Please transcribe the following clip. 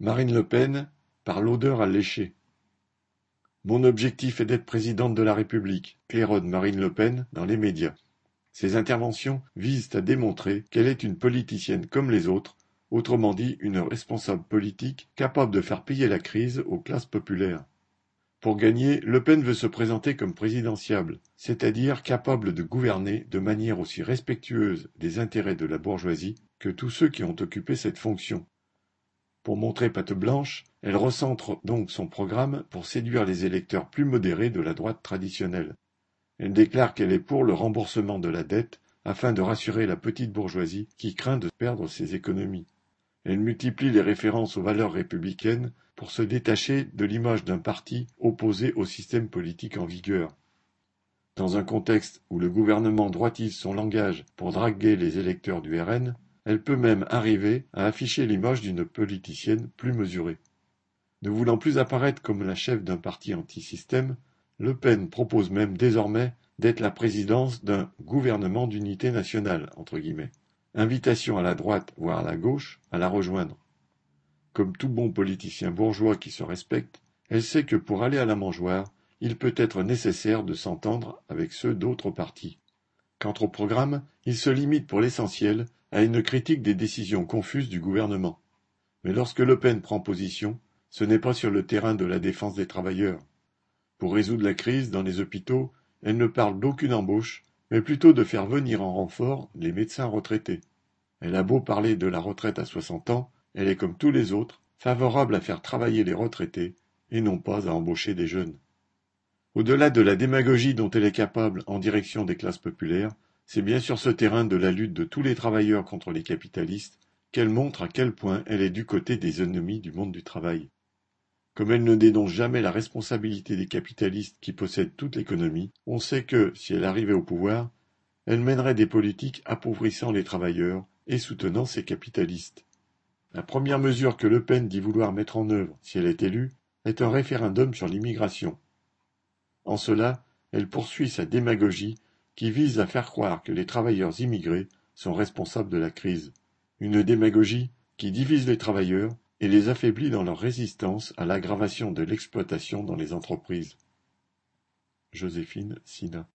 Marine Le Pen, par l'odeur à lécher. Mon objectif est d'être présidente de la République, claironne Marine Le Pen dans les médias. Ses interventions visent à démontrer qu'elle est une politicienne comme les autres, autrement dit une responsable politique capable de faire payer la crise aux classes populaires. Pour gagner, Le Pen veut se présenter comme présidentiable, c'est-à-dire capable de gouverner de manière aussi respectueuse des intérêts de la bourgeoisie que tous ceux qui ont occupé cette fonction. Pour montrer patte blanche, elle recentre donc son programme pour séduire les électeurs plus modérés de la droite traditionnelle. Elle déclare qu'elle est pour le remboursement de la dette afin de rassurer la petite bourgeoisie qui craint de perdre ses économies. Elle multiplie les références aux valeurs républicaines pour se détacher de l'image d'un parti opposé au système politique en vigueur. Dans un contexte où le gouvernement droitise son langage pour draguer les électeurs du RN, elle peut même arriver à afficher l'image d'une politicienne plus mesurée. Ne voulant plus apparaître comme la chef d'un parti anti-système, Le Pen propose même désormais d'être la présidence d'un gouvernement d'unité nationale. Invitation à la droite, voire à la gauche, à la rejoindre. Comme tout bon politicien bourgeois qui se respecte, elle sait que pour aller à la mangeoire, il peut être nécessaire de s'entendre avec ceux d'autres partis. Quant au programme, il se limite pour l'essentiel à une critique des décisions confuses du gouvernement. Mais lorsque Le Pen prend position, ce n'est pas sur le terrain de la défense des travailleurs. Pour résoudre la crise dans les hôpitaux, elle ne parle d'aucune embauche, mais plutôt de faire venir en renfort les médecins retraités. Elle a beau parler de la retraite à 60 ans, elle est comme tous les autres, favorable à faire travailler les retraités et non pas à embaucher des jeunes. Au-delà de la démagogie dont elle est capable en direction des classes populaires, c'est bien sur ce terrain de la lutte de tous les travailleurs contre les capitalistes qu'elle montre à quel point elle est du côté des ennemis du monde du travail. Comme elle ne dénonce jamais la responsabilité des capitalistes qui possèdent toute l'économie, on sait que, si elle arrivait au pouvoir, elle mènerait des politiques appauvrissant les travailleurs et soutenant ces capitalistes. La première mesure que Le Pen dit vouloir mettre en œuvre, si elle est élue, est un référendum sur l'immigration. En cela, elle poursuit sa démagogie qui vise à faire croire que les travailleurs immigrés sont responsables de la crise. Une démagogie qui divise les travailleurs et les affaiblit dans leur résistance à l'aggravation de l'exploitation dans les entreprises. Joséphine Sina